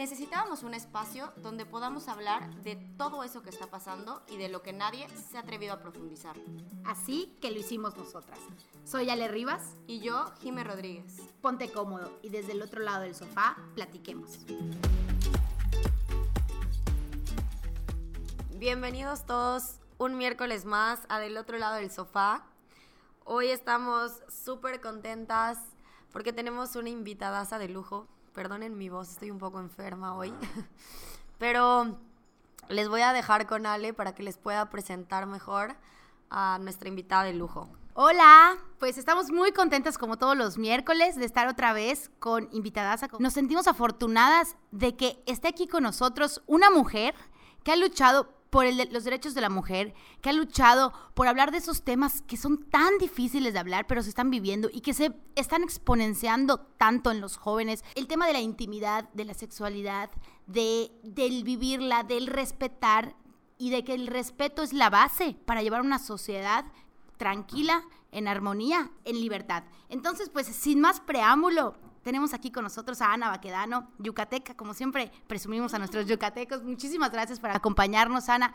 necesitábamos un espacio donde podamos hablar de todo eso que está pasando y de lo que nadie se ha atrevido a profundizar. Así que lo hicimos nosotras. Soy Ale Rivas. Y yo, Jime Rodríguez. Ponte cómodo y desde el otro lado del sofá platiquemos. Bienvenidos todos un miércoles más a Del otro lado del sofá. Hoy estamos súper contentas porque tenemos una invitadaza de lujo. Perdonen mi voz, estoy un poco enferma hoy. Pero les voy a dejar con Ale para que les pueda presentar mejor a nuestra invitada de lujo. Hola, pues estamos muy contentas como todos los miércoles de estar otra vez con invitadas. Nos sentimos afortunadas de que esté aquí con nosotros una mujer que ha luchado por los derechos de la mujer, que ha luchado por hablar de esos temas que son tan difíciles de hablar, pero se están viviendo y que se están exponenciando tanto en los jóvenes. El tema de la intimidad, de la sexualidad, de, del vivirla, del respetar y de que el respeto es la base para llevar una sociedad tranquila, en armonía, en libertad. Entonces, pues sin más preámbulo, tenemos aquí con nosotros a Ana Baquedano, yucateca, como siempre presumimos a nuestros yucatecos. Muchísimas gracias por acompañarnos, Ana.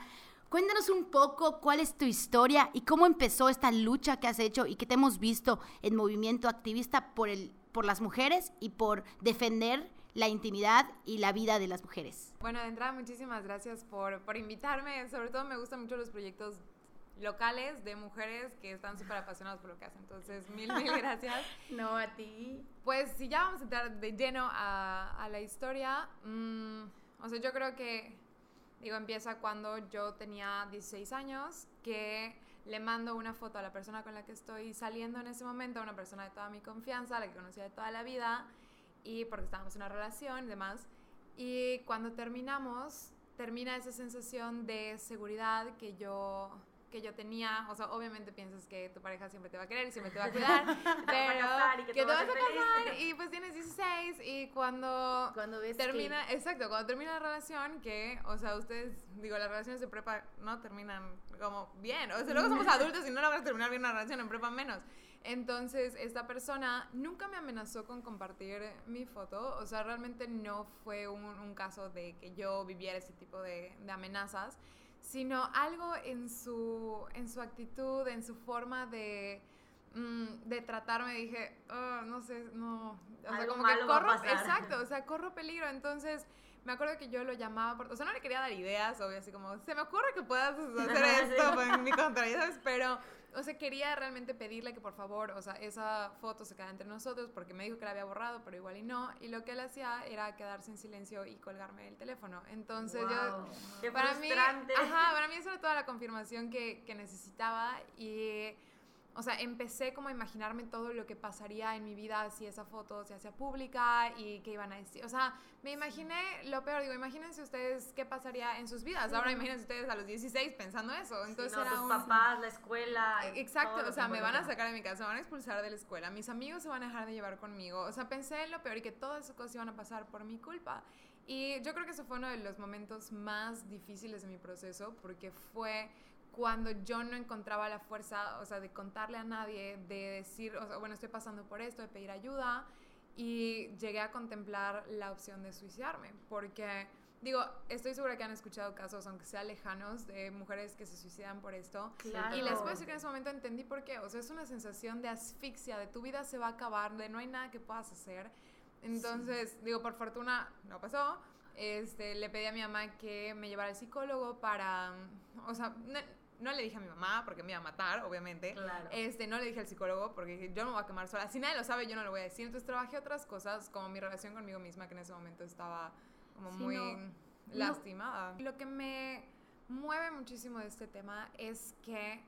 Cuéntanos un poco cuál es tu historia y cómo empezó esta lucha que has hecho y que te hemos visto en movimiento activista por, el, por las mujeres y por defender la intimidad y la vida de las mujeres. Bueno, de entrada, muchísimas gracias por, por invitarme. Sobre todo me gustan mucho los proyectos locales de mujeres que están súper apasionadas por lo que hacen. Entonces, mil, mil gracias. no, a ti. Pues si ya vamos a entrar de lleno a, a la historia, mm, o sea, yo creo que, digo, empieza cuando yo tenía 16 años, que le mando una foto a la persona con la que estoy saliendo en ese momento, a una persona de toda mi confianza, la que conocía de toda la vida, y porque estábamos en una relación y demás. Y cuando terminamos, termina esa sensación de seguridad que yo que yo tenía, o sea, obviamente piensas que tu pareja siempre te va a querer y siempre te va a cuidar, pero que, te vas a casar y pues tienes 16 y cuando, cuando ves termina, exacto, cuando termina la relación, que, o sea, ustedes, digo, las relaciones de prepa no terminan como bien, o sea, luego somos adultos y no logras terminar bien una relación, en prepa menos. Entonces, esta persona nunca me amenazó con compartir mi foto, o sea, realmente no fue un, un caso de que yo viviera ese tipo de, de amenazas sino algo en su, en su actitud, en su forma de, mm, de tratarme. Dije, oh, no sé, no. O sea, como que corro. Exacto, o sea, corro peligro. Entonces, me acuerdo que yo lo llamaba, por, o sea, no le quería dar ideas, obvio, así como, se me ocurre que puedas hacer esto en mi contra, ¿sabes? Pero o sea, quería realmente pedirle que por favor, o sea, esa foto se quedara entre nosotros porque me dijo que la había borrado, pero igual y no. Y lo que él hacía era quedarse en silencio y colgarme el teléfono. Entonces yo... Qué para frustrante. mí... Ajá, para mí eso era toda la confirmación que, que necesitaba y o sea, empecé como a imaginarme todo lo que pasaría en mi vida si esa foto se hacía pública y qué iban a decir. O sea, me imaginé lo peor. Digo, imagínense ustedes qué pasaría en sus vidas. Ahora imagínense ustedes a los 16 pensando eso. Entonces sí, no, era tus papás, la escuela. Exacto, o sea, me van a sacar de mi casa, me van a expulsar de la escuela, mis amigos se van a dejar de llevar conmigo. O sea, pensé en lo peor y que todas esas cosas iban a pasar por mi culpa. Y yo creo que eso fue uno de los momentos más difíciles de mi proceso porque fue cuando yo no encontraba la fuerza, o sea, de contarle a nadie, de decir, o sea, bueno, estoy pasando por esto, de pedir ayuda, y llegué a contemplar la opción de suicidarme, porque, digo, estoy segura que han escuchado casos, aunque sean lejanos, de mujeres que se suicidan por esto, claro. y les puedo decir que en ese momento entendí por qué, o sea, es una sensación de asfixia, de tu vida se va a acabar, de no hay nada que puedas hacer, entonces, sí. digo, por fortuna no pasó, este, le pedí a mi mamá que me llevara al psicólogo para, o sea, no, le dije a mi mamá porque me iba a matar, obviamente. Claro. Este, no le dije al psicólogo porque yo no me voy a quemar sola. Si nadie lo sabe, yo no lo voy a decir. Entonces trabajé otras cosas, como mi relación conmigo misma, que en ese momento estaba como sí, muy no, lastimada. No. Lo que me mueve muchísimo de este tema es que,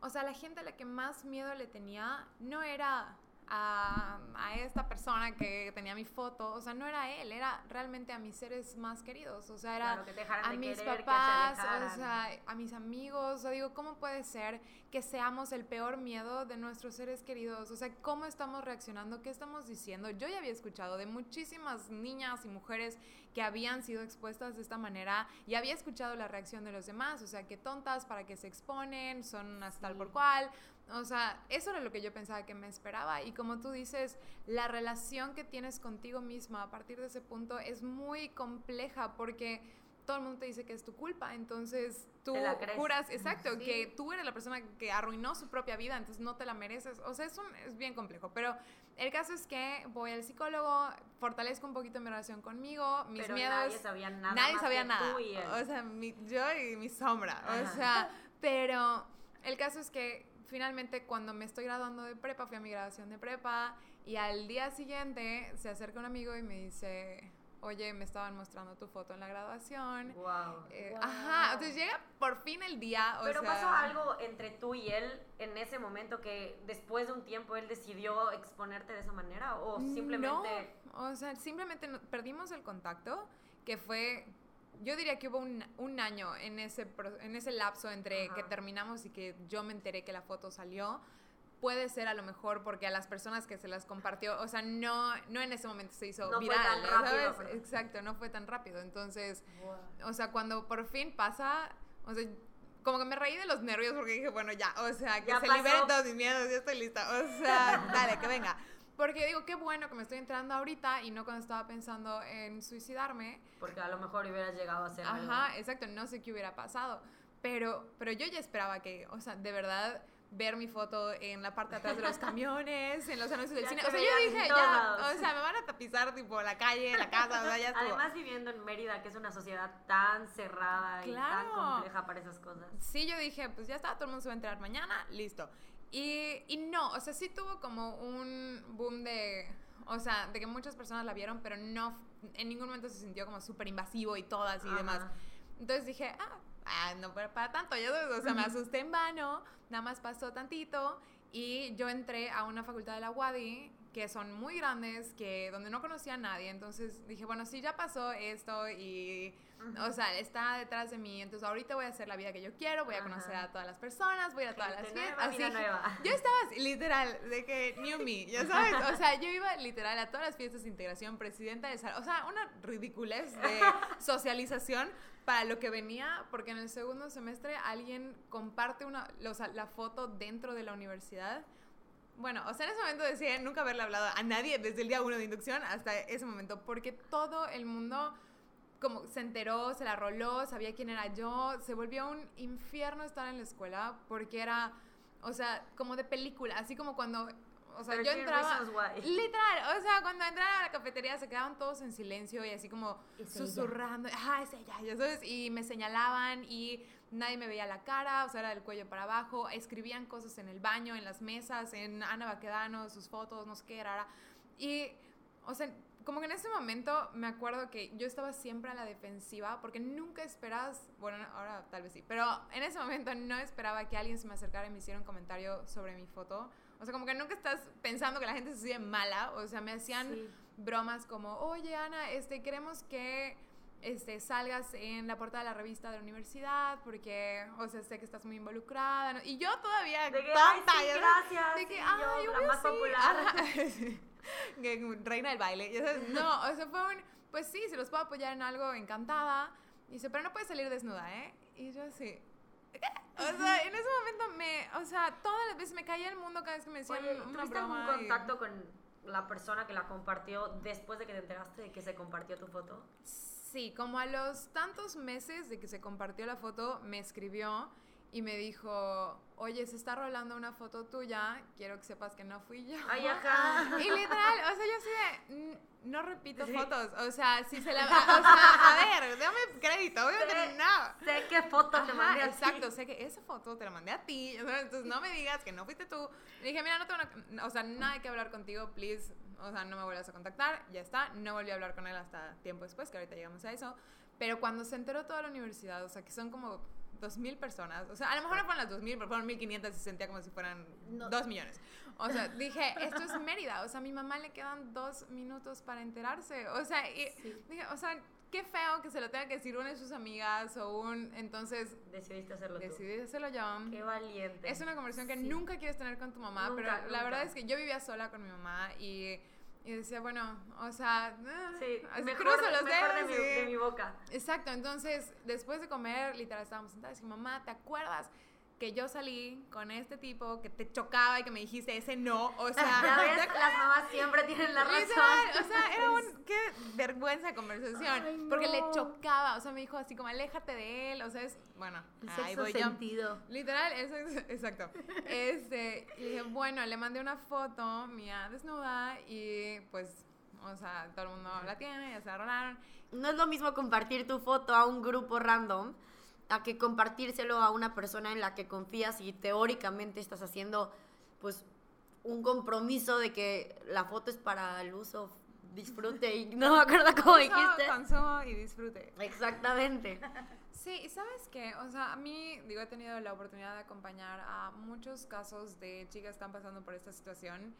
o sea, la gente a la que más miedo le tenía no era a, a, esta persona que tenía mi foto, o sea, no era él, era realmente a mis seres más queridos, o sea, era claro, a mis querer, papás, o sea, a mis amigos, o sea, digo, ¿cómo puede ser que seamos el peor miedo de nuestros seres queridos? O sea, ¿cómo estamos reaccionando? ¿Qué estamos diciendo? Yo ya había escuchado de muchísimas niñas y mujeres que habían sido expuestas de esta manera y había escuchado la reacción de los demás, o sea, que tontas para que se exponen, son hasta tal por cual, O sea, eso era lo que yo pensaba que me esperaba. Y como tú dices, la relación que tienes contigo misma a partir de ese punto es muy compleja porque todo el mundo te dice que es tu culpa, entonces tú juras, exacto, Sí. que tú eres la persona que arruinó su propia vida, entonces no te la mereces. O sea, es, un- es bien complejo, pero el caso es que voy al psicólogo, fortalezco un poquito mi relación conmigo, mis Pero miedos. nadie sabía nada Nadie más sabía que nada. tú y él. O sea, mi- yo y mi sombra. O Ajá. sea, pero el caso es que finalmente cuando me estoy graduando de prepa, fui a mi graduación de prepa y al día siguiente se acerca un amigo y me dice, oye, me estaban mostrando tu foto en la graduación. Wow. Eh, Wow. Ajá, entonces llega por fin el día. O Pero sea, pasó algo entre tú y él en ese momento que después de un tiempo él decidió exponerte de esa manera o simplemente No, o sea, simplemente perdimos el contacto, que fue, yo diría que hubo un, un año en ese, en ese lapso entre Ajá. que terminamos y que yo me enteré que la foto salió. Puede ser a lo mejor porque a las personas que se las compartió, o sea, no, no en ese momento se hizo No fue viral, tan ¿ya rápido, ¿sabes? pero- Exacto, no fue tan rápido. Entonces, Wow. o sea, cuando por fin pasa, o sea, como que me reí de los nervios porque dije, bueno, ya, o sea, que Ya se pasó. liberen todos mis miedos, ya estoy lista. O sea, dale, que venga. Porque digo, qué bueno que me estoy entrando ahorita y no cuando estaba pensando en suicidarme. porque a lo mejor hubieras llegado a algo. Ajá, exacto, no sé qué hubiera pasado. Pero, pero yo ya esperaba que, o sea, de verdad ver mi foto en la parte de atrás de los camiones, en los anuncios del Ya cine. O sea, yo dije, ya, o sea, me van a tapizar tipo la calle, la casa, o sea, ya estuvo. Además viviendo en Mérida, que es una sociedad tan cerrada y tan Claro. compleja para esas cosas. Sí, yo dije, pues ya está, todo el mundo se va a enterar mañana, listo. Y, y no, o sea, sí tuvo como un boom de, o sea, de que muchas personas la vieron, pero no, en ningún momento se sintió como súper invasivo y todas y Ajá. demás. Entonces dije, ah, ah, no para, para tanto, o sea, me asusté en vano, nada más pasó tantito y yo entré a una facultad de la UADI que son muy grandes, que donde no conocía a nadie, entonces dije, bueno, sí, ya pasó esto y, o sea, está detrás de mí, entonces ahorita voy a hacer la vida que yo quiero, voy a Ajá. conocer a todas las personas, voy a todas las fiestas, nueva, así. nueva. Yo estaba literal, de que new me, ya sabes, o sea, yo iba literal a todas las fiestas de integración, presidenta de sala, o sea, una ridiculez de socialización para lo que venía, porque en el segundo semestre alguien comparte una, o sea, la foto dentro de la universidad. Bueno, o sea, en ese momento decía nunca haberle hablado a nadie desde el día uno de inducción hasta ese momento, porque todo el mundo como se enteró, se la roló, sabía quién era yo, se volvió un infierno estar en la escuela porque era, o sea, como de película, así como cuando, o sea, yo 13 entraba, literal, o sea, cuando entraba a la cafetería se quedaban todos en silencio y así como Es ella. susurrando, ajá, es ella, ya sabes, y me señalaban y nadie me veía la cara, o sea, era del cuello para abajo, escribían cosas en el baño, en las mesas, en Ana Baquedano, sus fotos, no sé qué, era, y, o sea, como que en ese momento me acuerdo que yo estaba siempre a la defensiva porque nunca esperas, bueno, ahora tal vez sí, pero en ese momento no esperaba que alguien se me acercara y me hiciera un comentario sobre mi foto. O sea, como que nunca estás pensando que la gente se sigue mala, o sea, me hacían Sí. bromas como, oye Ana, este, queremos que este, salgas en la portada de la revista de la universidad porque, o sea, sé que estás muy involucrada. ¿no? Y yo todavía De que, tonta, ay, sí, ya sabes, gracias. de que, sí, ay, yo, la más sí". popular. Reina del baile. sabes. No, o sea, fue un, pues sí, si los puedo apoyar en algo, encantada. Y dice, pero no puedes salir desnuda, ¿eh? Y yo así, ¿qué? O sea, en ese momento me, o sea, todas las veces me caía el mundo cada vez que me decían Oye, una ¿tuviste algún broma. y- contacto con la persona que la compartió después de que te enteraste de que se compartió tu foto? Sí, como a los tantos meses de que se compartió la foto, me escribió y me dijo, oye, se está rolando una foto tuya, quiero que sepas que no fui yo. Ay, ajá. Y literal, o sea, yo así de, "N- no repito Sí. fotos, o sea, si se la, o sea, a ver, dame crédito, obviamente Sí. no. Sé qué foto te Ajá, mandé a ti. exacto, sé que esa foto te la mandé a ti, entonces no me digas que no fuiste tú. Le dije, mira, no tengo, una- o sea, nada que hablar contigo, please, o sea, no me vuelvas a contactar, ya está. No volví a hablar con él hasta tiempo después, que ahorita llegamos a eso. Pero cuando se enteró toda la universidad, o sea, que son como 2.000 personas, o sea, a lo mejor no fueron las 2.000, pero fueron 1.500 y se sentía como si fueran No. 2 millones. O sea, dije, esto es Mérida, o sea, a mi mamá le quedan dos minutos para enterarse, o sea, y dije, o sea, qué feo que se lo tenga que decir una de sus amigas o un, entonces Decidiste hacerlo tú. decidí hacerlo yo. Qué valiente. Es una conversación que Sí. nunca quieres tener con tu mamá, Nunca, pero la nunca. verdad es que yo vivía sola con mi mamá y, y decía, bueno, o sea, eh, Sí, mejor, cruzo los mejor de, dedos mi, y- de mi boca. Exacto, entonces después de comer, literal estábamos sentadas y dije, mamá, ¿te acuerdas que yo salí con este tipo que te chocaba y que me dijiste ese no, o sea, Ya ves, las mamás siempre tienen la razón. O sea, era un qué vergüenza de conversación, Ay, porque le no. chocaba, o sea, me dijo así como aléjate de él, o sea, es bueno, El ahí sexto voy yo. sentido. Literal, eso es exacto. Este, y dije, bueno, le mandé una foto mía desnuda y pues, o sea, todo el mundo la tiene, ya se la rolaron. No es lo mismo compartir tu foto a un grupo random a que compartírselo a una persona en la que confías y teóricamente estás haciendo pues un compromiso de que la foto es para el uso, disfrute y no me acuerdo cómo Uso, dijiste. Consumo y disfrute. Exactamente. Sí, y sabes qué, o sea, a mí, digo, he tenido la oportunidad de acompañar a muchos casos de chicas que están pasando por esta situación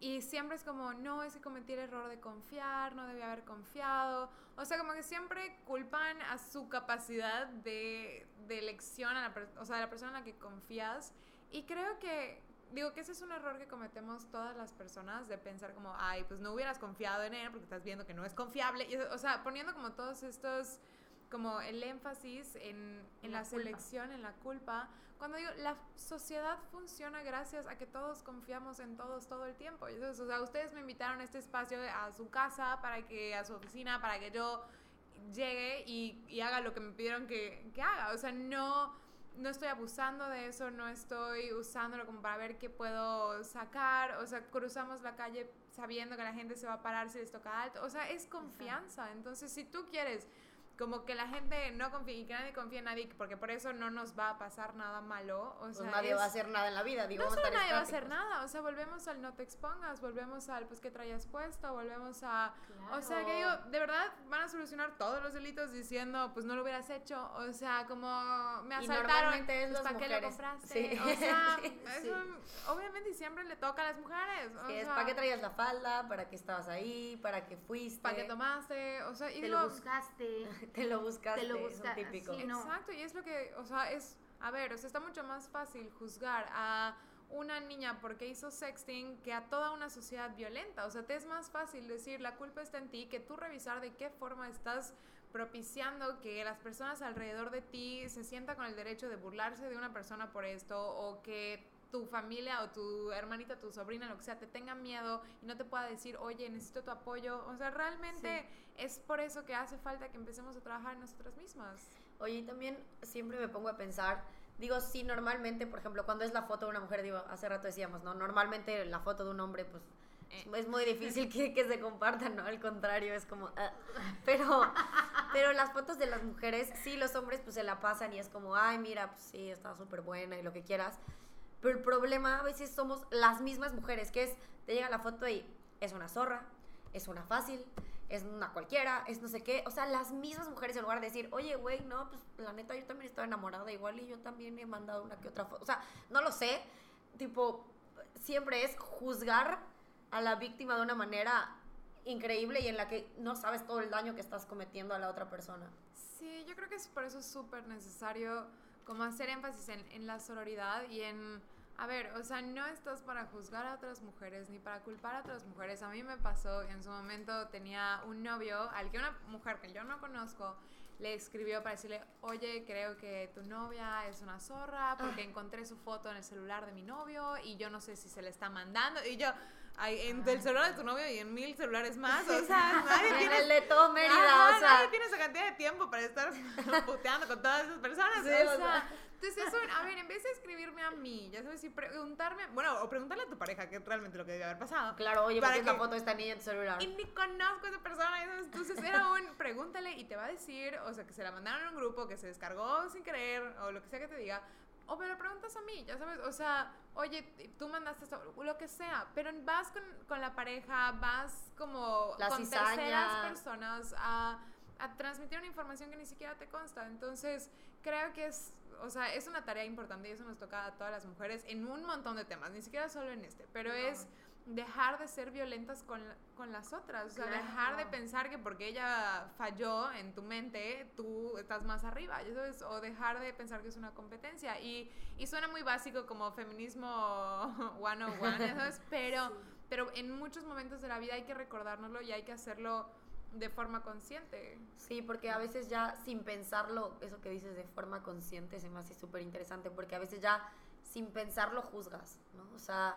y siempre es como, no, es que cometí el error de confiar, no debía haber confiado, o sea, como que siempre culpan a su capacidad de, de elección, a la o sea, de la persona en la que confías y creo que... Digo que ese es un error que cometemos todas las personas de pensar como, ay, pues no hubieras confiado en él porque estás viendo que no es confiable. Y, o sea, poniendo como todos estos como el énfasis en, en La la, selección, en la culpa. Cuando digo, la sociedad funciona gracias a que todos confiamos en todos todo el tiempo. Entonces, o sea, ustedes me invitaron a este espacio, a su casa, para que, a su oficina, para que yo llegue y, y haga lo que me pidieron que, que haga. O sea, no, no estoy abusando de eso, no estoy usándolo como para ver qué puedo sacar. O sea, cruzamos la calle sabiendo que la gente se va a parar si les toca alto. O sea, es confianza. Entonces, si tú quieres como que la gente no confíe y que nadie confíe en nadie, porque por eso no nos va a pasar nada malo. O Pues sea, nadie es- va a hacer nada en la vida, digo, no solo nadie va a hacer nada, o sea, volvemos al no te expongas, volvemos al pues que traías puesto, volvemos a... Claro. O sea, que digo, de verdad van a solucionar todos los delitos diciendo, pues no lo hubieras hecho, o sea, como me asaltaron, pues, las ¿para qué lo mujeres. compraste? Sí. O sea, Sí, es sí. un- obviamente siempre le toca a las mujeres, o Sí, es para qué traías la falda, para qué estabas ahí, para qué fuiste. ¿para qué tomaste? O sea, y Te digo, lo buscaste. Te lo buscaste, Te lo es un típico. sí, no. Exacto, y es lo que, o sea, es, a ver, o sea, está mucho más fácil juzgar a una niña porque hizo sexting que a toda una sociedad violenta. O sea, te es más fácil decir la culpa está en ti que tú revisar de qué forma estás propiciando que las personas alrededor de ti se sientan con el derecho de burlarse de una persona por esto o que tu familia o tu hermanita, tu sobrina, lo que sea, te tenga miedo y no te pueda decir, oye, necesito tu apoyo. O sea, realmente es por eso que hace falta que empecemos a trabajar en nosotras mismas. Oye, y también siempre me pongo a pensar, digo, sí, normalmente, por ejemplo, cuando es la foto de una mujer, digo, hace rato decíamos, ¿no? Normalmente la foto de un hombre, pues, es- Eh. es muy difícil que, que se compartan, ¿no? Al contrario, es como, ah. pero, pero las fotos de las mujeres, sí, los hombres, pues, se la pasan y es como, ay, mira, pues, sí, está súper buena y lo que quieras. Pero el problema a veces somos las mismas mujeres, que es, te llega la foto y es una zorra, es una fácil, es una cualquiera, es no sé qué. O sea, las mismas mujeres en lugar de decir, oye, güey, no, pues la neta yo también estaba enamorada igual y yo también he mandado una que otra foto. O sea, no lo sé. Tipo, siempre es juzgar a la víctima de una manera increíble y en la que no sabes todo el daño que estás cometiendo a la otra persona. Sí, yo creo que es por eso súper necesario como hacer énfasis en, en la sororidad y en, a ver, o sea, no estás para juzgar a otras mujeres ni para culpar a otras mujeres. A mí me pasó, en su momento tenía un novio al que una mujer que yo no conozco le escribió para decirle, oye, creo que tu novia es una zorra porque encontré su foto en el celular de mi novio y yo no sé si se le está mandando. Y yo, ay, en el celular de tu novio y en mil celulares más, o sea, nadie En tiene el de todo Mérida, Ajá, o sea. nadie tiene esa cantidad de tiempo para estar puteando con todas esas personas. Sí, o o sea, entonces eso, a ver, en vez de escribirme a mí, ya sabes, si preguntarme, bueno, o preguntarle a tu pareja, que es realmente lo que debe haber pasado. Claro, oye, Para ¿por qué la foto de esta niña en tu celular? Y ni conozco a esa persona, sabes, entonces era un pregúntale y te va a decir, o sea, que se la mandaron a un grupo, que se descargó sin querer, o lo que sea que te diga, o me lo preguntas a mí, ya sabes, o sea, oye, tú mandaste esto, lo que sea, pero vas con, con la pareja, vas como La con cizaña. terceras personas a, a transmitir una información que ni siquiera te consta, entonces creo que es, o sea, es una tarea importante y eso nos toca a todas las mujeres en un montón de temas, ni siquiera solo en este, pero es dejar de ser violentas con, con las otras, o sea, dejar de pensar que porque ella falló en tu mente, tú estás más arriba. O dejar de pensar que es una competencia. Y, y suena muy básico como feminismo 101, ¿ya sabes? Pero, pero en muchos momentos de la vida hay que recordárnoslo y hay que hacerlo de forma consciente. Sí, porque a veces ya sin pensarlo, eso que dices de forma consciente se me hace súper interesante, porque a veces ya sin pensarlo juzgas, ¿no? O sea,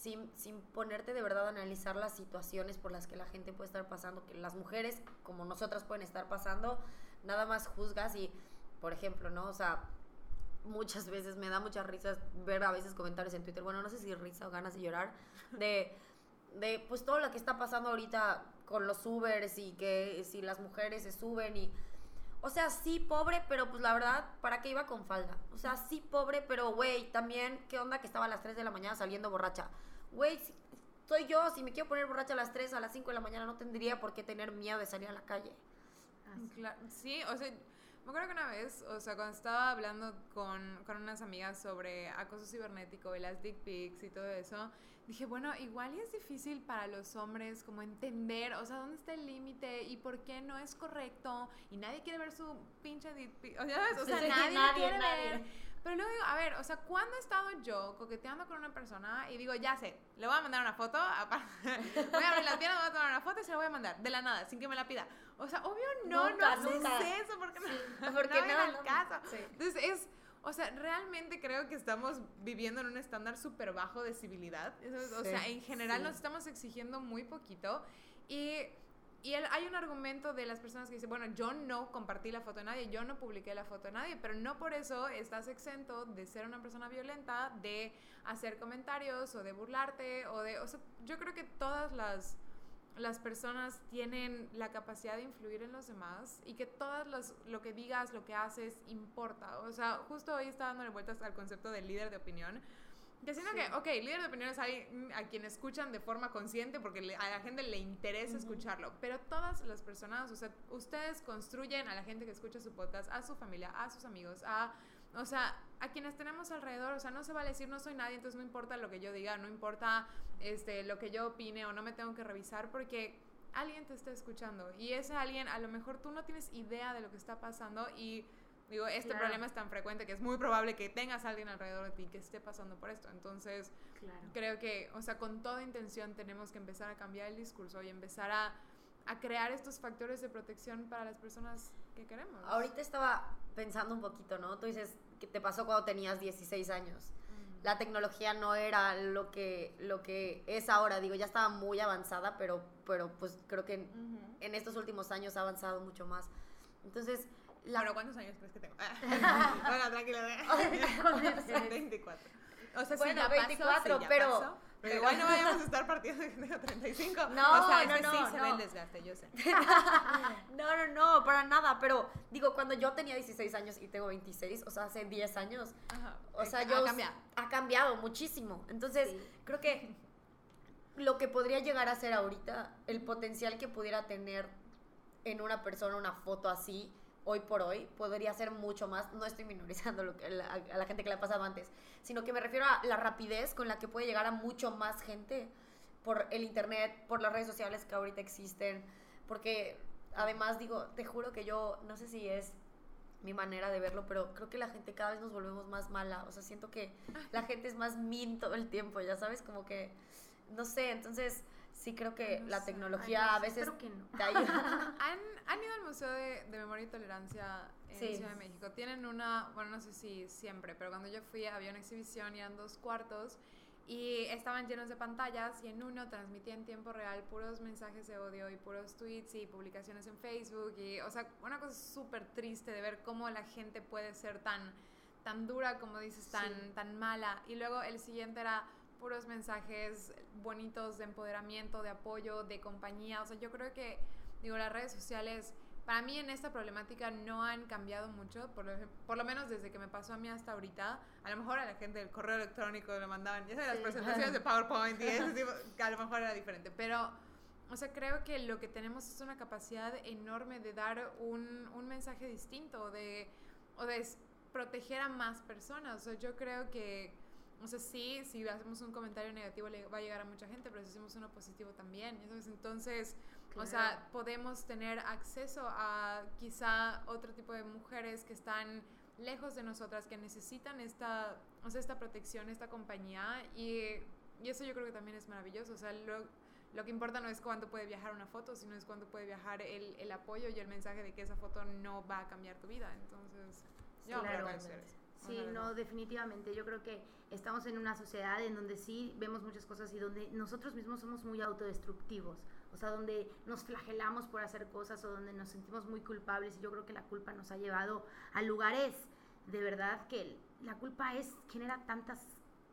sin, sin ponerte de verdad a analizar las situaciones por las que la gente puede estar pasando, que las mujeres como nosotras pueden estar pasando, nada más juzgas y, por ejemplo, ¿no? O sea, muchas veces me da muchas risas ver a veces comentarios en Twitter, bueno, no sé si risa o ganas de llorar, de, de pues todo lo que está pasando ahorita con los Ubers y que si las mujeres se suben y... O sea, sí, pobre, pero pues la verdad, ¿para qué iba con falda? O sea, sí, pobre, pero güey, también, ¿qué onda que estaba a las 3 de la mañana saliendo borracha? Güey, si- soy yo, si me quiero poner borracha a las 3, a las 5 de la mañana, no tendría por qué tener miedo de salir a la calle. Claro, sí, o sea, me acuerdo que una vez, o sea, cuando estaba hablando con, con unas amigas sobre acoso cibernético y las dick pics y todo eso, dije, bueno, igual y es difícil para los hombres como entender, o sea, dónde está el límite y por qué no es correcto y nadie quiere ver su pinche dick pic, o sea. O sea, Sí, nadie, nadie, quiere nadie. ver. Pero luego digo, a ver, o sea, ¿cuándo he estado yo coqueteando con una persona y digo, ya sé, le voy a mandar una foto, aparte, voy a abrir la tienda, voy a tomar una foto y se la voy a mandar, de la nada, sin que me la pida. O sea, obvio no, Nunca, no nunca. haces eso porque no, porque no no, caso. sí. Entonces es, o sea, realmente creo que estamos viviendo en un estándar súper bajo de civilidad. O Sí, sea, en general sí. nos estamos exigiendo muy poquito y... Y el- hay un argumento de las personas que dicen, bueno, yo no compartí la foto de nadie, yo no publiqué la foto de nadie, pero no por eso estás exento de ser una persona violenta, de hacer comentarios o de burlarte o de... O sea, yo creo que todas las, las personas tienen la capacidad de influir en los demás y que las, lo que digas, lo que haces, importa. O sea, justo hoy estaba dándole vueltas al concepto de líder de opinión. Que siento que, ok, líder de opinión es alguien a quien escuchan de forma consciente porque le- a la gente le interesa escucharlo, pero todas las personas, o sea, ustedes construyen a la gente que escucha su podcast, a su familia, a sus amigos, a, o sea, a quienes tenemos alrededor, o sea, no se vale decir no soy nadie, entonces no importa lo que yo diga, no importa este, lo que yo opine o no me tengo que revisar porque alguien te está escuchando y ese alguien a lo mejor tú no tienes idea de lo que está pasando y digo, este Claro. problema es tan frecuente que es muy probable que tengas a alguien alrededor de ti que esté pasando por esto. Entonces, Claro. creo que, o sea, con toda intención tenemos que empezar a cambiar el discurso y empezar a, a crear estos factores de protección para las personas que queremos. Ahorita estaba pensando un poquito, ¿no? Tú dices que te pasó cuando tenías 16 años. Mm. La tecnología no era lo que, lo que es ahora. Digo, ya estaba muy avanzada, pero, pero pues creo que en, Ujú. en estos últimos años ha avanzado mucho más. Entonces, la... ¿cuántos años crees que tengo? bueno, tranquila. Tienes 24. O sea, Bueno, sí, ya 24, pasó, sí, ya pero- pasó, pero igual no vayamos a estar partiendo de que tengo 35. No, o sea, no, no, sí se ve no. el desgaste, yo sé. No, no, no, para nada. Pero digo, cuando yo tenía 16 años y tengo 26, o sea, hace 10 años, Ajá. o sea, Ha yo... cambiado. Ha cambiado muchísimo. Entonces, Sí. creo que lo que podría llegar a ser ahorita, el potencial que pudiera tener en una persona una foto así, hoy por hoy, podría ser mucho más. No estoy minorizando lo que, la- a la gente que le ha pasado antes, sino que me refiero a la rapidez con la que puede llegar a mucho más gente por el internet, por las redes sociales que ahorita existen, porque además digo, te juro que yo, no sé si es mi manera de verlo, pero creo que la gente cada vez nos volvemos más mala, o sea, siento que la gente es más mean todo el tiempo, ya sabes, como que, no sé, entonces sí creo que No la sé. tecnología Ay, no a veces espero que no. te ayuda. ¿Han, han ido al Museo de, de Memoria y Tolerancia en Sí. Ciudad de México? Tienen una, bueno, no sé si siempre, pero cuando yo fui había una exhibición y eran dos cuartos y estaban llenos de pantallas y en uno transmitía en tiempo real puros mensajes de odio y puros tweets y publicaciones en Facebook y, o sea, una cosa súper triste de ver cómo la gente puede ser tan, tan dura, como dices, tan, Sí. tan mala. Y luego el siguiente era puros mensajes bonitos de empoderamiento, de apoyo, de compañía. O sea, yo creo que, digo, las redes sociales, para mí en esta problemática no han cambiado mucho, por lo, por lo menos desde que me pasó a mí hasta ahorita. A lo mejor a la gente del correo electrónico le mandaban, ya sabes, las Sí. presentaciones de PowerPoint y ese tipo, a lo mejor era diferente. Pero, o sea, creo que lo que tenemos es una capacidad enorme de dar un, un mensaje distinto, de, o de proteger a más personas. O sea, yo creo que, o sea, sí, si hacemos un comentario negativo le va a llegar a mucha gente, pero si hacemos uno positivo también. sabes, Entonces, o sea, podemos tener acceso a quizá otro tipo de mujeres que están lejos de nosotras, que necesitan esta, o sea, esta protección, esta compañía y, y eso yo creo que también es maravilloso. O sea, lo, lo que importa no es cuánto puede viajar una foto, sino es cuánto puede viajar el, el apoyo y el mensaje de que esa foto no va a cambiar tu vida. Entonces, yo creo que Sí, no, definitivamente. Yo creo que estamos en una sociedad en donde sí vemos muchas cosas y donde nosotros mismos somos muy autodestructivos. O sea, donde nos flagelamos por hacer cosas o donde nos sentimos muy culpables. Y yo creo que la culpa nos ha llevado a lugares de verdad que la culpa es genera tantas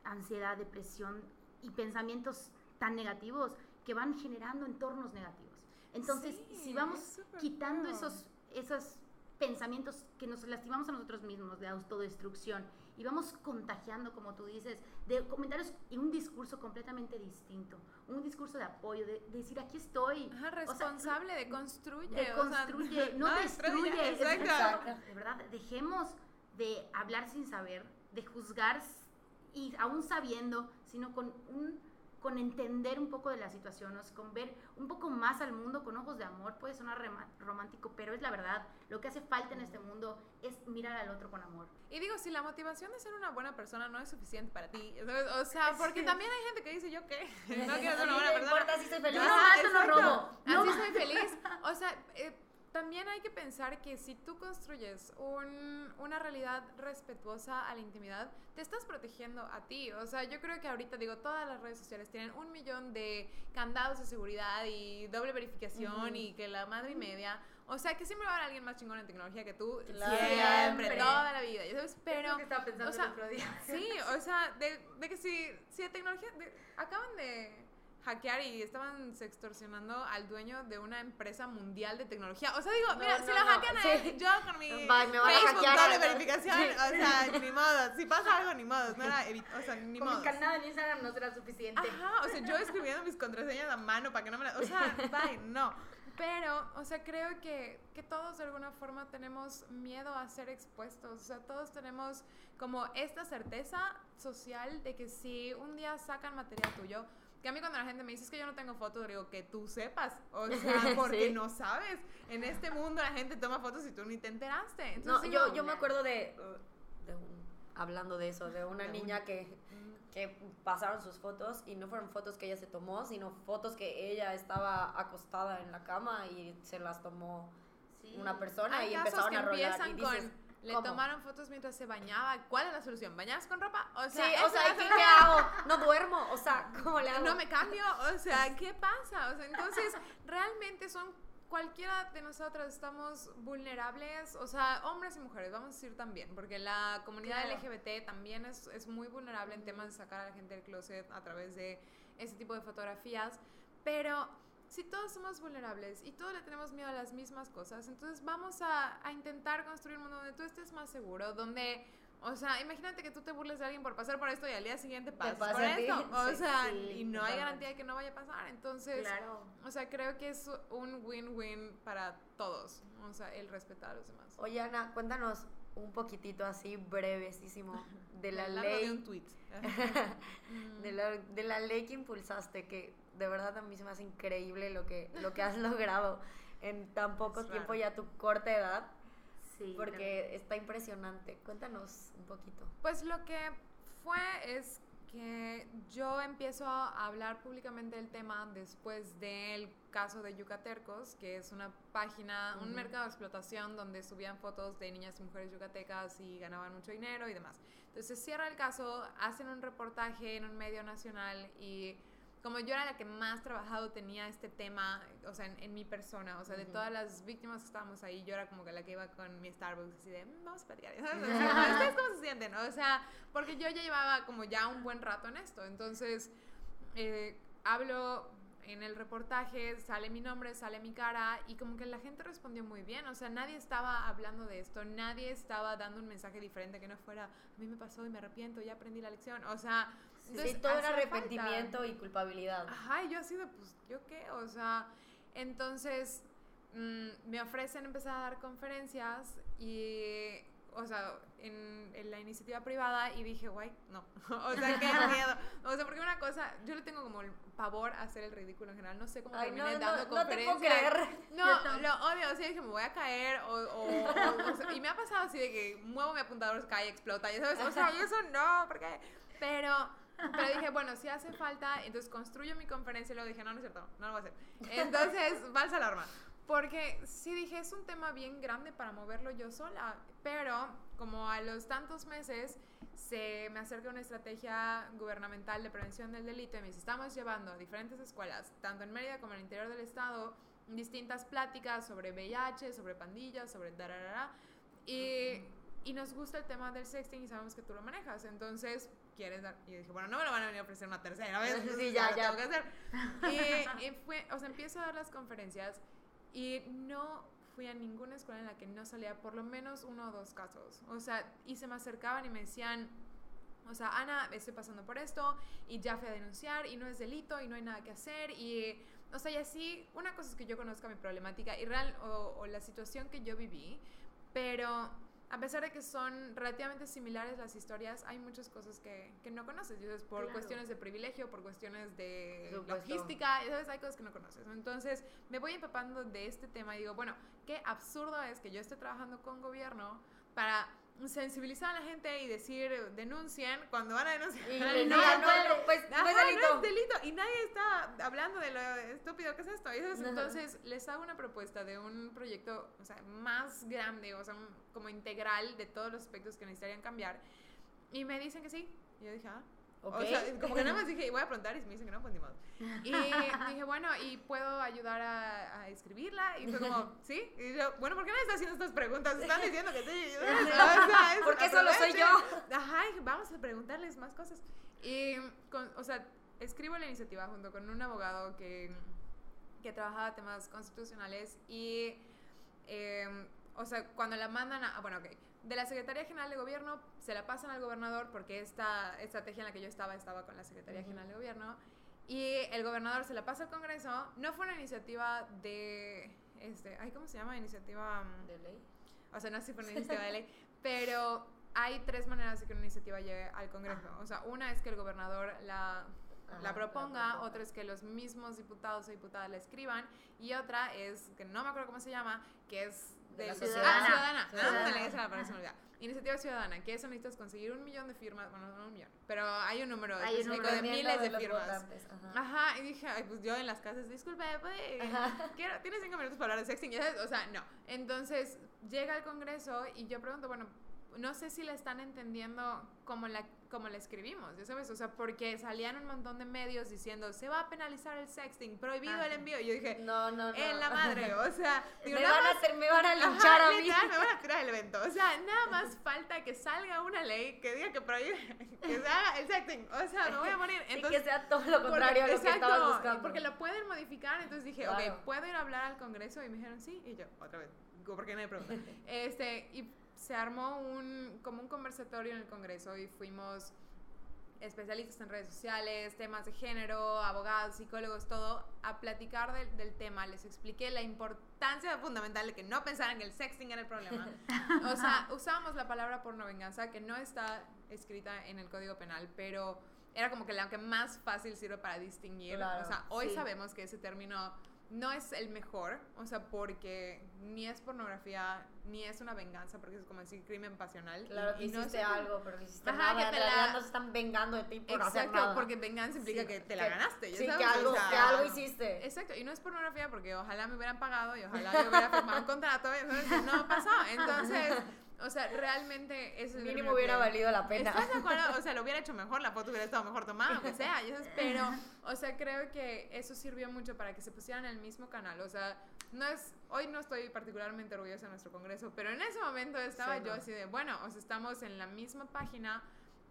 ansiedad, depresión y pensamientos tan negativos que van generando entornos negativos. Entonces, Sí, si vamos es quitando feo. esos, esos pensamientos que nos lastimamos a nosotros mismos de autodestrucción y vamos contagiando, como tú dices, de comentarios y un discurso completamente distinto, un discurso de apoyo, de, de decir aquí estoy. Ajá, O sea, responsable de construye. de o sea, construye, no destruye. Exacto. Exacto. De verdad, dejemos de hablar sin saber, de juzgar y aún sabiendo, sino con un con entender un poco de la situación, o sea, con ver un poco más al mundo con ojos de amor, puede sonar romántico, pero es la verdad, lo que hace falta en este mundo es mirar al otro con amor. Y digo, si la motivación de ser una buena persona no es suficiente para ti, o sea, porque también hay gente que dice, ¿yo qué? No quiero ser una buena No persona. importa si soy feliz. Yo no mato, no robo. No Así soy feliz. O sea, eh, también hay que pensar que si tú construyes un- una realidad respetuosa a la intimidad, te estás protegiendo a ti. O sea, yo creo que ahorita, digo, todas las redes sociales tienen un millón de candados de seguridad y doble verificación y que la madre y media. O sea, que siempre va a haber alguien más chingón en tecnología que tú. Siempre, Siempre. toda la vida. ¿sabes? Pero. lo que estaba pensando o sea, el otro día. Sí, o sea, de, de que si, si de tecnología. de- acaban de hackear y estaban extorsionando al dueño de una empresa mundial de tecnología. O sea, digo, No, mira, no, si lo no, hackean a sí. él, yo con mi Bye, me van a Facebook hackear, verificación, Sí. o sea, ni modo. Si pasa algo, ni modo. No era o sea, ni modo. mi canal en Instagram no será suficiente. Ajá, o sea, yo escribiendo mis contraseñas a mano para que no me la... O sea, bye, no. Pero, o sea, creo que, que todos de alguna forma tenemos miedo a ser expuestos. O sea, todos tenemos como esta certeza social de que si un día sacan material tuyo, que a mí cuando la gente me dice es que yo no tengo fotos, digo que tú sepas. O sea, porque Sí. no sabes. En este mundo la gente toma fotos y tú ni te enteraste. No, Entonces, yo, digo, yo me acuerdo de, de un- hablando de eso, de una De niña que, que pasaron sus fotos y no fueron fotos que ella se tomó, sino fotos que ella estaba acostada en la cama y se las tomó Sí. una persona Hay y empezaron a rolar. empiezan Y dices, con... Le ¿cómo? tomaron fotos mientras se bañaba. ¿Cuál es la solución? ¿Bañarse con ropa? O Sí, sea, o esa sea, es la ¿qué, solución. qué hago? No duermo, o sea, ¿cómo le hago? no me cambio, o sea, ¿qué pasa? O sea, entonces, realmente son, cualquiera de nosotras estamos vulnerables, o sea, hombres y mujeres, vamos a decir también, porque la comunidad Claro. LGBT también es, es muy vulnerable en temas de sacar a la gente del closet a través de ese tipo de fotografías, pero si todos somos vulnerables y todos le tenemos miedo a las mismas cosas, entonces vamos a, a intentar construir un mundo donde tú estés más seguro, donde... O sea, imagínate que tú te burles de alguien por pasar por esto y al día siguiente pasas pasa por esto. O Sí, sea, sí, y no hay garantía de que no vaya a pasar. Entonces, Claro. o sea, creo que es un win-win para todos. O sea, el respetar a los demás. Oye, Ana, cuéntanos un poquitito así, brevesísimo, de la Largo de un ley, tweet. de la, de la ley que impulsaste, que de verdad a mí se me hace increíble lo que, lo que has logrado en tan poco Es tiempo raro. ya tu corta edad, Sí, porque está impresionante. Cuéntanos un poquito. Pues lo que fue es que yo empiezo a hablar públicamente del tema después del caso de Yucatercos, que es una página, un Ujú. mercado de explotación donde subían fotos de niñas y mujeres yucatecas y ganaban mucho dinero y demás. Entonces cierra el caso, hacen un reportaje en un medio nacional y como yo era la que más trabajado tenía este tema, o sea, en, en mi persona, o sea, de Ujú. todas las víctimas que estábamos ahí, yo era como que la que iba con mi Starbucks así de, "Mm, vamos a platicar, ¿sabes? O sea, ¿ustedes cómo se sienten? O sea, porque yo ya llevaba como ya un buen rato en esto, entonces eh, hablo en el reportaje, sale mi nombre, sale mi cara y como que la gente respondió muy bien, o sea, nadie estaba hablando de esto, nadie estaba dando un mensaje diferente que no fuera, a mí me pasó y me arrepiento, ya aprendí la lección, o sea, entonces, sí, todo era falta. arrepentimiento y culpabilidad. Ajá, y yo así de, pues, ¿yo qué? O sea, entonces mm, me ofrecen empezar a dar conferencias y, o sea, en, en la iniciativa privada y dije, guay, no. o sea, qué miedo. O sea, porque una cosa, yo le tengo como el pavor a hacer el ridículo en general. No sé cómo Ay, terminé no, dando no te puedo conferencias. creer. No, lo odio. O sea, dije, me voy a caer. O, o- o- o sea, y me ha pasado así de que muevo mi apuntador, cae, explota. Y sabes, o sea, y eso no, porque. Pero pero dije, bueno, si hace falta, entonces construyo mi conferencia y luego dije, no, no es cierto, no lo voy a hacer. Entonces, falsa alarma. Porque sí dije, es un tema bien grande para moverlo yo sola, pero como a los tantos meses se me acerca una estrategia gubernamental de prevención del delito y me dice, estamos llevando a diferentes escuelas, tanto en Mérida como en el interior del estado, distintas pláticas sobre VIH, sobre pandillas, sobre dararara, y, y nos gusta el tema del sexting y sabemos que tú lo manejas, entonces quieres dar. Y dije, bueno, no me lo van a venir a ofrecer una tercera vez. Sí, ya, lo ya. tengo que hacer. Y, y fue, o sea, empiezo a dar las conferencias y no fui a ninguna escuela en la que no salía por lo menos uno o dos casos. O sea, y se me acercaban y me decían, o sea, Ana, estoy pasando por esto y ya fui a denunciar y no es delito y no hay nada que hacer y, o sea, y así, una cosa es que yo conozca mi problemática y real o, o la situación que yo viví, pero a pesar de que son relativamente similares las historias, hay muchas cosas que, que no conoces, ¿sabes? por Claro. cuestiones de privilegio, por cuestiones de supuesto. logística, ¿sabes? Hay cosas que no conoces. Entonces, me voy empapando de este tema y digo, bueno, qué absurdo es que yo esté trabajando con gobierno para sensibilizar a la gente y decir denuncien cuando van a denunciar. Y No, pues, no Ajá, es delito. no es delito. Y nadie está hablando de lo estúpido que es esto. Y entonces, Ajá. entonces, les hago una propuesta de un proyecto, o sea, más grande, o sea, un- como integral de todos los aspectos que necesitarían cambiar. Y me dicen que sí. Y yo dije, ah. Ok. O sea, como que nada más dije, voy a preguntar y me dicen que no, pues ni modo. Y dije, bueno, ¿y puedo ayudar a, a escribirla? Y fue como, ¿sí? Y yo, bueno, ¿por qué nadie está haciendo estas preguntas? Están diciendo que sí. O sea, es- Porque solo soy yo. Ajá, dije, vamos a preguntarles más cosas. Y, con- o sea, escribo la iniciativa junto con un abogado que, que trabajaba temas constitucionales y, eh, o sea, cuando la mandan a, bueno, ok, de la Secretaría General de Gobierno se la pasan al gobernador porque esta estrategia en la que yo estaba estaba con la Secretaría. General de Gobierno y el gobernador se la pasa al Congreso. No fue una iniciativa de, este, ay, ¿cómo se llama? Iniciativa... mm, ¿De ley? o sea, no sé si fue una iniciativa de ley, pero hay tres maneras de que una iniciativa llegue al Congreso. O sea, una es que el gobernador la, Ajá, la proponga. otra es que los mismos diputados o diputadas la escriban, y otra es, que no me acuerdo cómo se llama, que es De la ciudadana. Ah, ciudadana. Ciudadana. Ándale, esa la palabra se me. Iniciativa ciudadana, que eso necesitas conseguir un millón de firmas, bueno, no un millón, pero hay un número Hay un específico número de miles de, firmas. ajá. Ajá, y dije, ay, pues yo en las casas, disculpe, ¿puede? Quiero, ¿Tienes cinco minutos para hablar de sexting? O sea, no. Entonces, llega al Congreso y yo pregunto, bueno, no sé si la están entendiendo como la, como la escribimos, ¿ya sabes? O sea, porque salían un montón de medios diciendo, se va a penalizar el sexting, prohibido Ajá. el envío. Y yo dije, No, no, no. en la madre, o sea, digo, me, van a más- hacer, me van a Ajá, linchar a mí. me van a tirar el evento. O sea, nada más falta que salga una ley que diga que prohíbe que se haga el sexting. O sea, me voy a morir. Entonces, que sea todo lo contrario a lo que exacto, estabas buscando. Porque lo pueden modificar, entonces dije, Claro. ok, ¿puedo ir a hablar al Congreso? Y me dijeron, sí, y yo, otra vez, digo, ¿por qué nadie pregunta? este, y se armó un, como un conversatorio en el Congreso y fuimos especialistas en redes sociales, temas de género, abogados, psicólogos, todo, a platicar del, del tema. Les expliqué la importancia fundamental de que no pensaran que el sexting era el problema. O sea, usábamos la palabra porno venganza, que no está escrita en el Código Penal, pero era como que la que más fácil sirve para distinguir. Claro, o sea, hoy sí. sabemos que ese término no es el mejor, o sea, porque ni es pornografía, ni es una venganza, porque es como decir crimen pasional. Claro que y no hiciste algo, pero que hiciste Ajá, nada. que te la- no se están vengando de ti por hacer Exacto, nada. porque venganza implica Sí, que te la que- ganaste. ¿ya Sí, sabes? que O algo, sea, que algo hiciste. Exacto, y no es pornografía porque ojalá me hubieran pagado y ojalá yo hubiera firmado un contrato, entonces no pasó. Entonces, o sea, realmente es Mínimo hubiera valido la pena. ¿Estás de acuerdo? O sea, lo hubiera hecho mejor, la foto hubiera estado mejor tomada, aunque sea, sabes, pero, o sea, creo que eso sirvió mucho para que se pusieran en el mismo canal, o sea, no es, hoy no estoy particularmente orgullosa de nuestro congreso, pero en ese momento estaba Sí, yo no. así de, bueno, o sea, estamos en la misma página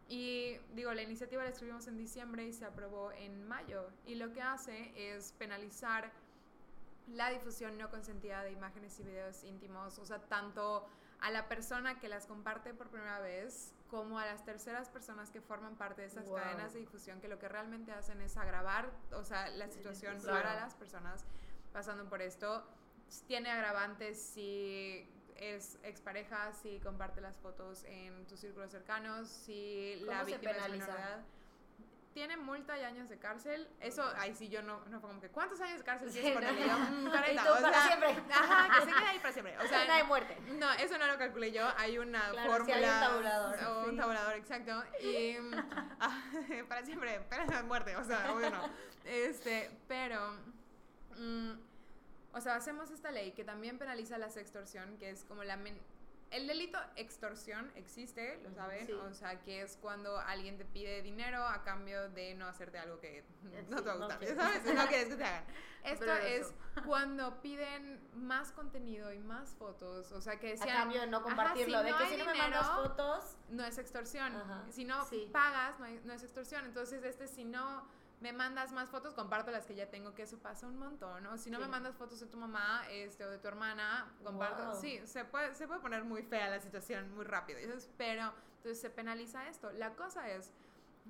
y, digo, la iniciativa la escribimos en diciembre y se aprobó en mayo, y lo que hace es penalizar la difusión no consentida de imágenes y videos íntimos, o sea, tanto a la persona que las comparte por primera vez como a las terceras personas que forman parte de esas Wow. cadenas de difusión que lo que realmente hacen es agravar, o sea, la situación Claro. para las personas pasando por esto. Tiene agravantes si es expareja, si comparte las fotos en tus círculos cercanos, si la ¿Cómo se víctima es menor de penaliza? edad. Tiene multa y años de cárcel. Eso, ahí sí yo no, no fue como que, ¿cuántos años de cárcel tienes por no. delito? Mm, 40. Y tú o para sea, siempre. Ajá, que se quede ahí para siempre. O sea, Pena de muerte. No, eso no lo calculé yo. Hay una Claro, fórmula. hay un tabulador. O un tabulador, exacto. Y ah, para siempre, pena de muerte, o sea, obvio no. Este, pero. mm, o sea, hacemos esta ley que también penaliza la sextorsión, que es como la. men- el delito extorsión existe, lo saben, Sí. o sea, que es cuando alguien te pide dinero a cambio de no hacerte algo que no sí, te va a no gustar, quieres. ¿sabes? No quieres que te hagan. Esto es cuando piden más contenido y más fotos, o sea, que A decían... cambio de no "Ajá, compartirlo, de que hay si no me mandas fotos, no es extorsión. Ajá. Si no Sí. pagas, no, hay- no es extorsión. Entonces, este, si no me mandas más fotos, comparto las que ya tengo, que eso pasa un montón, ¿no? Si no Sí. me mandas fotos de tu mamá este, o de tu hermana, comparto. Wow. Sí, se puede, se puede poner muy fea la situación muy rápido. Pero, entonces se penaliza esto. La cosa es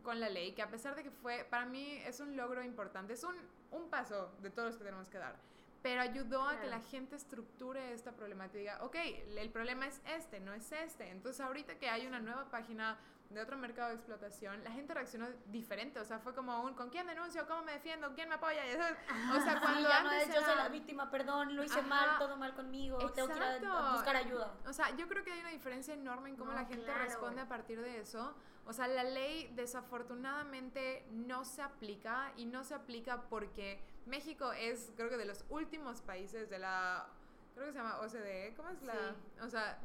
con la ley, que a pesar de que fue, para mí es un logro importante, es un, un paso de todos los que tenemos que dar, pero ayudó a que la gente estructure esta problemática y diga, ok, el problema es este, no es este. Entonces ahorita que hay una nueva página de otro mercado de explotación, la gente reaccionó diferente, o sea, fue como un, ¿con quién denuncio? ¿Cómo me defiendo? ¿Quién me apoya? O sea, sí, cuando no antes es yo soy era- la víctima, perdón, lo hice Ajá. mal, todo mal conmigo, tengo que ir a- a Exacto. buscar ayuda. O sea, yo creo que hay una diferencia enorme en cómo No, la gente claro. responde a partir de eso. O sea, la ley desafortunadamente no se aplica y no se aplica porque México es, creo que de los últimos países de la, creo que se llama OCDE, ¿cómo es la? Sí. O sea,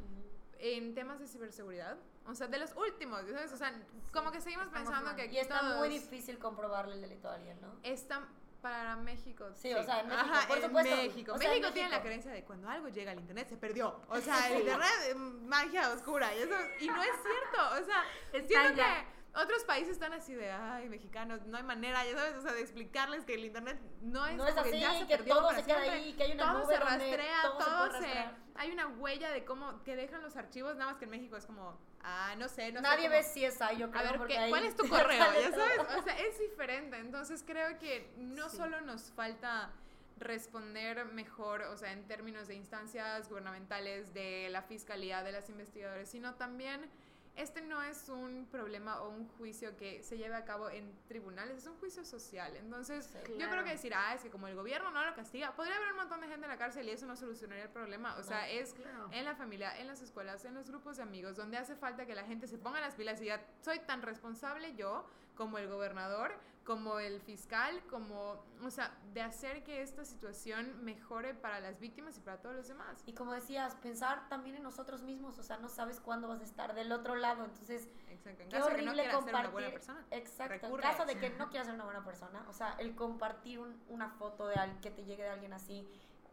en temas de ciberseguridad. O sea, de los últimos, ¿sabes? O sea, como que seguimos estamos pensando mal. que aquí Y está muy difícil comprobarle el delito a alguien, ¿no? están para México. Sí, o sea, en México, Ajá, por en supuesto. México. O sea, México en tiene la creencia de cuando algo llega al internet se perdió. O sea, el internet eh, magia oscura y eso y no es cierto, o sea, Está siento ya. que otros países están así de, ay, mexicanos, no hay manera, ya sabes, o sea, de explicarles que el internet no es, No es así, ya se que todo se queda siempre. ahí, que hay una todo nube se rastrea, todo se todo hay una huella de cómo que dejan los archivos, nada más que en México es como, ah, no sé, no sé. Nadie ve si es ahí, yo creo, a ver, ¿qué- ¿cuál es tu correo? Ya sabes, o sea, es diferente. Entonces creo que no solo nos falta responder mejor, o sea, en términos de instancias gubernamentales, de la fiscalía, de las investigadores, sino también este no es un problema o un juicio que se lleve a cabo en tribunales, es un juicio social. Entonces, Sí. yo creo que decir, ah, es que como el gobierno no lo castiga, podría haber un montón de gente en la cárcel y eso no solucionaría el problema. O sea, No, es claro. en la familia, en las escuelas, en los grupos de amigos, donde hace falta que la gente se ponga las pilas y diga, soy tan responsable yo como el gobernador, como el fiscal, como, o sea, de hacer que esta situación mejore para las víctimas y para todos los demás. Y como decías, pensar también en nosotros mismos, o sea, no sabes cuándo vas a estar del otro lado, entonces Exacto. En qué caso de que no horrible quieras ser compartir. una buena persona. Exacto, recurre en caso de que no quieras ser una buena persona, o sea, el compartir un- una foto de alguien que te llegue de alguien así,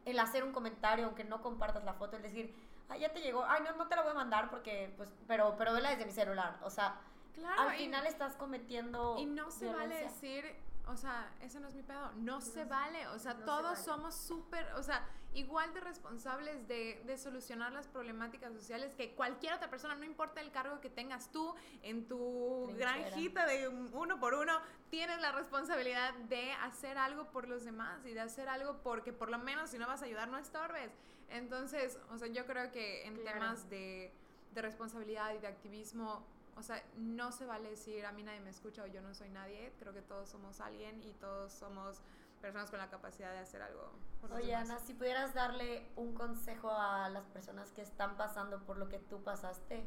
el hacer un comentario aunque no compartas la foto, el decir, ay, ya te llegó, ay, no, no te la voy a mandar porque, pues, pero, pero vela desde mi celular, o sea, Claro, al y- final estás cometiendo Y no se vale decir, o sea, ese no es mi pedo. No, se vale. O sea, no se todos vale. somos súper, o sea, igual de responsables de, de solucionar las problemáticas sociales que cualquier otra persona, no importa el cargo que tengas tú en tu Trinchera. granjita de un- uno por uno, tienes la responsabilidad de hacer algo por los demás y de hacer algo porque por lo menos si no vas a ayudar, no estorbes. Entonces, o sea, yo creo que en Claro. temas de, de responsabilidad y de activismo, o sea, no se vale decir a mí nadie me escucha o yo no soy nadie. Creo que todos somos alguien y todos somos personas con la capacidad de hacer algo. Por Oye, demás. Ana, si pudieras darle un consejo a las personas que están pasando por lo que tú pasaste,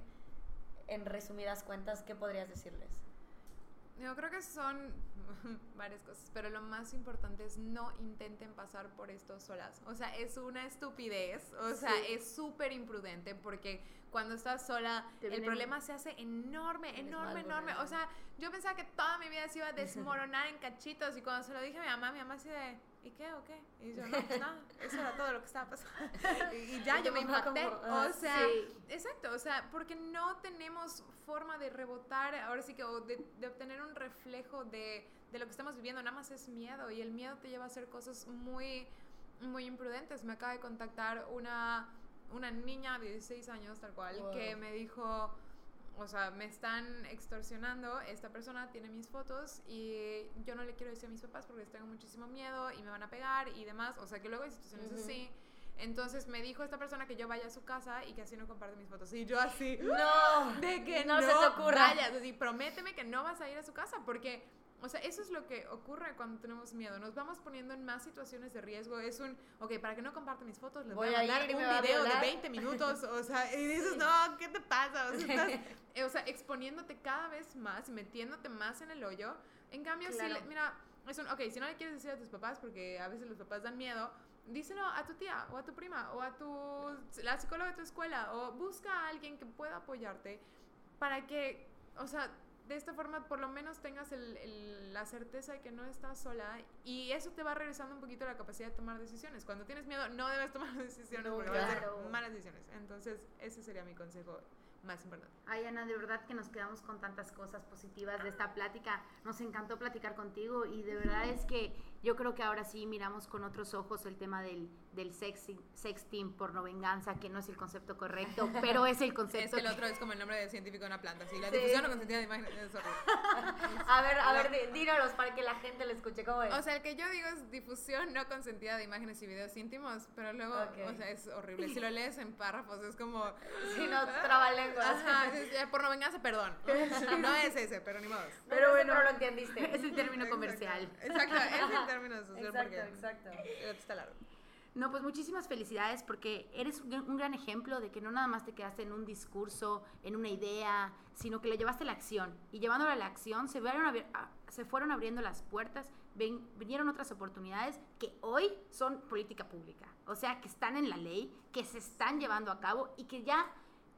en resumidas cuentas, ¿qué podrías decirles? Yo creo que son varias cosas, pero lo más importante es no intenten pasar por esto solas. O sea, es una estupidez, o sea, Sí. es súper imprudente porque cuando estás sola el problema se hace enorme, enorme, enorme. O sea, yo pensaba que toda mi vida se iba a desmoronar en cachitos y cuando se lo dije a mi mamá, mi mamá así de, ¿y qué o qué? Y yo, no, pues nada, eso era todo lo que estaba pasando. y, y ya, Y yo me impacté. como, ah, o sea, sí. Exacto, o sea, porque no tenemos forma de rebotar, ahora sí que, o de, de obtener un reflejo de, de lo que estamos viviendo, nada más es miedo y el miedo te lleva a hacer cosas muy, muy imprudentes. Me acaba de contactar una, una niña de 16 años, tal cual, Wow. que me dijo, o sea, me están extorsionando, esta persona tiene mis fotos y yo no le quiero decir a mis papás porque les tengo muchísimo miedo y me van a pegar y demás, o sea, que luego hay situaciones Ujú. así. Entonces me dijo esta persona que yo vaya a su casa y que así no comparte mis fotos. Y yo así, No, de que no no, se te ocurra. vayas. Así, prométeme que no vas a ir a su casa porque, o sea, eso es lo que ocurre cuando tenemos miedo. Nos vamos poniendo en más situaciones de riesgo. Es un, ok, para que no comparte mis fotos, les voy, Voy a mandar un a video de violar. 20 minutos. O sea, y dices, no, ¿qué te pasa? O sea, estás, eh, o sea, exponiéndote cada vez más y metiéndote más en el hoyo. En cambio, si Claro. le- mira, es un, ok, si no le quieres decir a tus papás, porque a veces los papás dan miedo, díselo a tu tía o a tu prima o a tu, la psicóloga de tu escuela o busca a alguien que pueda apoyarte para que, o sea, de esta forma por lo menos tengas el- el- la certeza de que no estás sola y eso te va regresando un poquito la capacidad de tomar decisiones. Cuando tienes miedo no debes tomar decisiones No, porque vas a claro. hacer malas decisiones. Entonces, ese sería mi consejo más importante. Ay, Ana, de verdad que nos quedamos con tantas cosas positivas de esta plática. Nos encantó platicar contigo y de verdad es que yo creo que ahora sí miramos con otros ojos el tema del, del sexy, sexting porno venganza, que no es el concepto correcto, pero es el Es concepto. que el otro es como el nombre de científico de una planta. Sí, la Sí. difusión no consentida de imágenes es horrible. A ver, a ver, díganos para que la gente lo escuche. ¿Cómo es? O sea, el que yo digo es difusión no consentida de imágenes y videos íntimos, pero luego, Ok. o sea, es horrible. Si lo lees en párrafos es como... si no, trabalenguas. Ajá, es, ya, por no venganza, perdón. No es ese, pero ni modo. Pero bueno, no lo entendiste. es el término comercial. Exacto, es el término social Exacto, porque exacto. está largo. No, pues muchísimas felicidades porque eres un gran- ejemplo de que no nada más te quedaste en un discurso, en una idea, sino que le llevaste la acción. Y llevándola a la acción se, fueron abri- a- se fueron abriendo las puertas, ven- vinieron otras oportunidades que hoy son política pública. O sea, que están en la ley, que se están llevando a cabo y que ya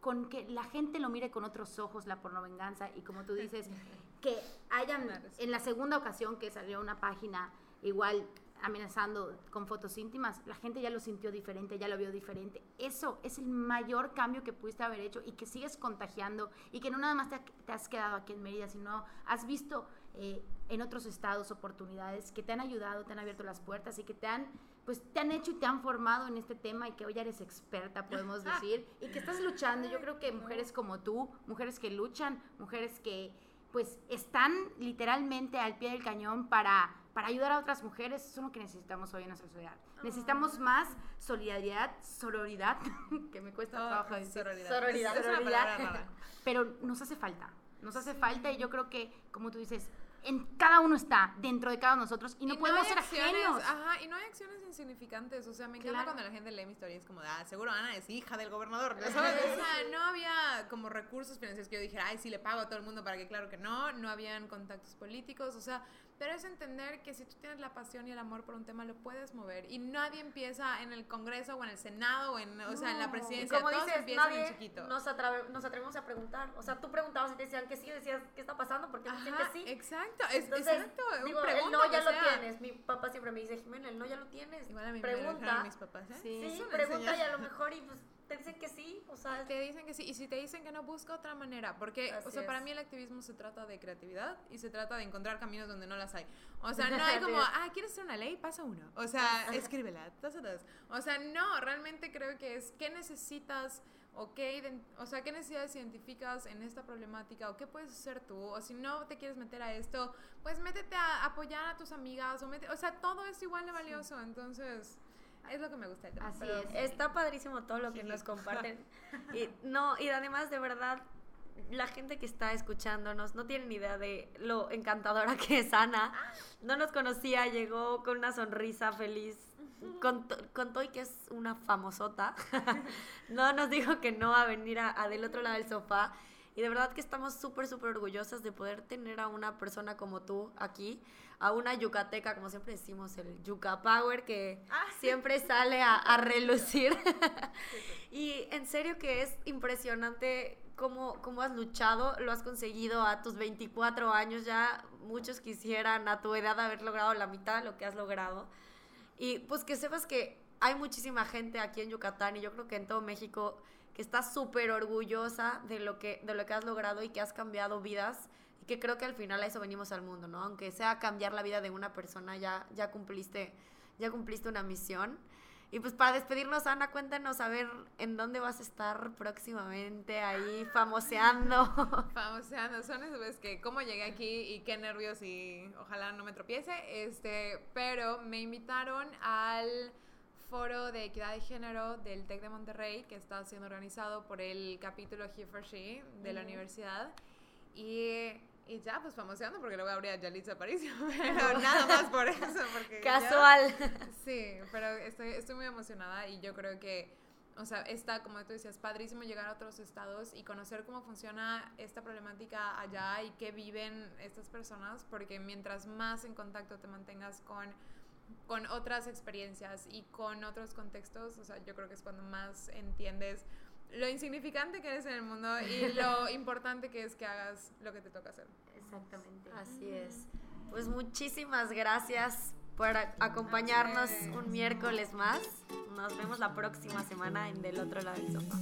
con que la gente lo mire con otros ojos la pornovenganza y como tú dices, que hayan en la segunda ocasión que salió una página igual amenazando con fotos íntimas, la gente ya lo sintió diferente, ya lo vio diferente. Eso es el mayor cambio que pudiste haber hecho y que sigues contagiando y que no nada más te, ha- te has quedado aquí en Mérida, sino has visto eh, en otros estados oportunidades que te han ayudado, te han abierto las puertas y que te han pues te han hecho y te han formado en este tema y que hoy ya eres experta, podemos decir, y que estás luchando. Yo creo que mujeres como tú, mujeres que luchan, mujeres que pues están literalmente al pie del cañón para, para ayudar a otras mujeres, son lo que necesitamos hoy en nuestra sociedad. Necesitamos más solidaridad, sororidad, que me cuesta trabajo decir, Sororidad. Sororidad. Es, es Sororidad. pero nos hace falta, nos hace falta y yo creo que, como tú dices, en cada uno está dentro de cada uno de nosotros y no Y podemos hay ser acciones, ajenos. Ajá, y no hay acciones insignificantes. O sea, me encanta Claro. cuando la gente lee mi historia y es como, ah, seguro Ana es hija del gobernador. ¿ya ¿sabes? O sea, no había como recursos financieros que yo dijera, ay, sí le pago a todo el mundo para que, claro que no. No habían contactos políticos. O sea, pero es entender que si tú tienes la pasión y el amor por un tema, lo puedes mover. Y nadie empieza en el Congreso o en el Senado o en, o sea, en la No. Y presidencia. como Todos dices, empiezan en nadie chiquito. nos, atreve- nos atrevemos a preguntar. O sea, tú preguntabas y te decían que sí, decías, ¿qué está pasando? Porque te dicen que sí. exacto, es, Entonces, exacto. digo, el pregunta no ya lo sea. tienes. Mi papá siempre me dice, Jimena, el no ya lo tienes. Igual a mí me pregunta. dijeron mis papás, ¿eh? Sí. Sí, pregunta y a lo mejor y pues te dicen que sí. O sea, Te dicen que sí, y si te dicen que no, busca otra manera. Porque, o sea, para mí el activismo se trata de creatividad y se trata de encontrar caminos donde no las hay. O sea, no hay como, ah, ¿quieres hacer una ley? Pasa uno. O sea, escríbela, pasa dos. O sea, no, realmente creo que es qué necesitas o qué, o sea, qué necesidades identificas en esta problemática o qué puedes hacer tú. O si no te quieres meter a esto, pues métete a apoyar a tus amigas o mete, o sea, todo es igual de valioso. Entonces, es lo que me gusta del tema. Así Pero- es. está padrísimo todo lo que Sí. nos comparten. Y no, y además de verdad la gente que está escuchándonos no tiene ni idea de lo encantadora que es Ana. No nos conocía, llegó con una sonrisa feliz. Contó, contó y que es una famosota. no nos dijo que no a venir a, a del otro lado del sofá. Y de verdad que estamos súper, súper orgullosas de poder tener a una persona como tú aquí, a una yucateca, como siempre decimos, el Yuca Power, que siempre sale a, a relucir. y en serio que es impresionante cómo, cómo has luchado, lo has conseguido a tus 24 años, ya muchos quisieran a tu edad haber logrado la mitad de lo que has logrado. Y pues que sepas que hay muchísima gente aquí en Yucatán y yo creo que en todo México que está súper orgullosa de lo, que, de lo que has logrado y que has cambiado vidas y que creo que al final a eso venimos al mundo, ¿no? Aunque sea cambiar la vida de una persona, ya, ya, cumpliste, ya cumpliste una misión. Y pues para despedirnos, Ana, cuéntanos a ver en dónde vas a estar próximamente ahí famoseando. Famoseando, son esas veces que cómo llegué aquí y qué nervios y ojalá no me tropiece, este, pero me invitaron al foro de equidad de género del TEC de Monterrey que está siendo organizado por el capítulo He for She de la universidad y Y ya, pues famoseando porque luego habría Yalitza Aparicio. Pero nada más por eso. Porque ya- Casual. Sí, pero estoy, estoy muy emocionada y yo creo que, o sea, está, como tú decías, padrísimo llegar a otros estados y conocer cómo funciona esta problemática allá y qué viven estas personas, porque mientras más en contacto te mantengas con, con otras experiencias y con otros contextos, o sea, yo creo que es cuando más entiendes lo insignificante que eres en el mundo y lo importante que es que hagas lo que te toca hacer. Exactamente. Así es. Pues muchísimas gracias por acompañarnos un miércoles más. Nos vemos la próxima semana en Del otro lado del sofá.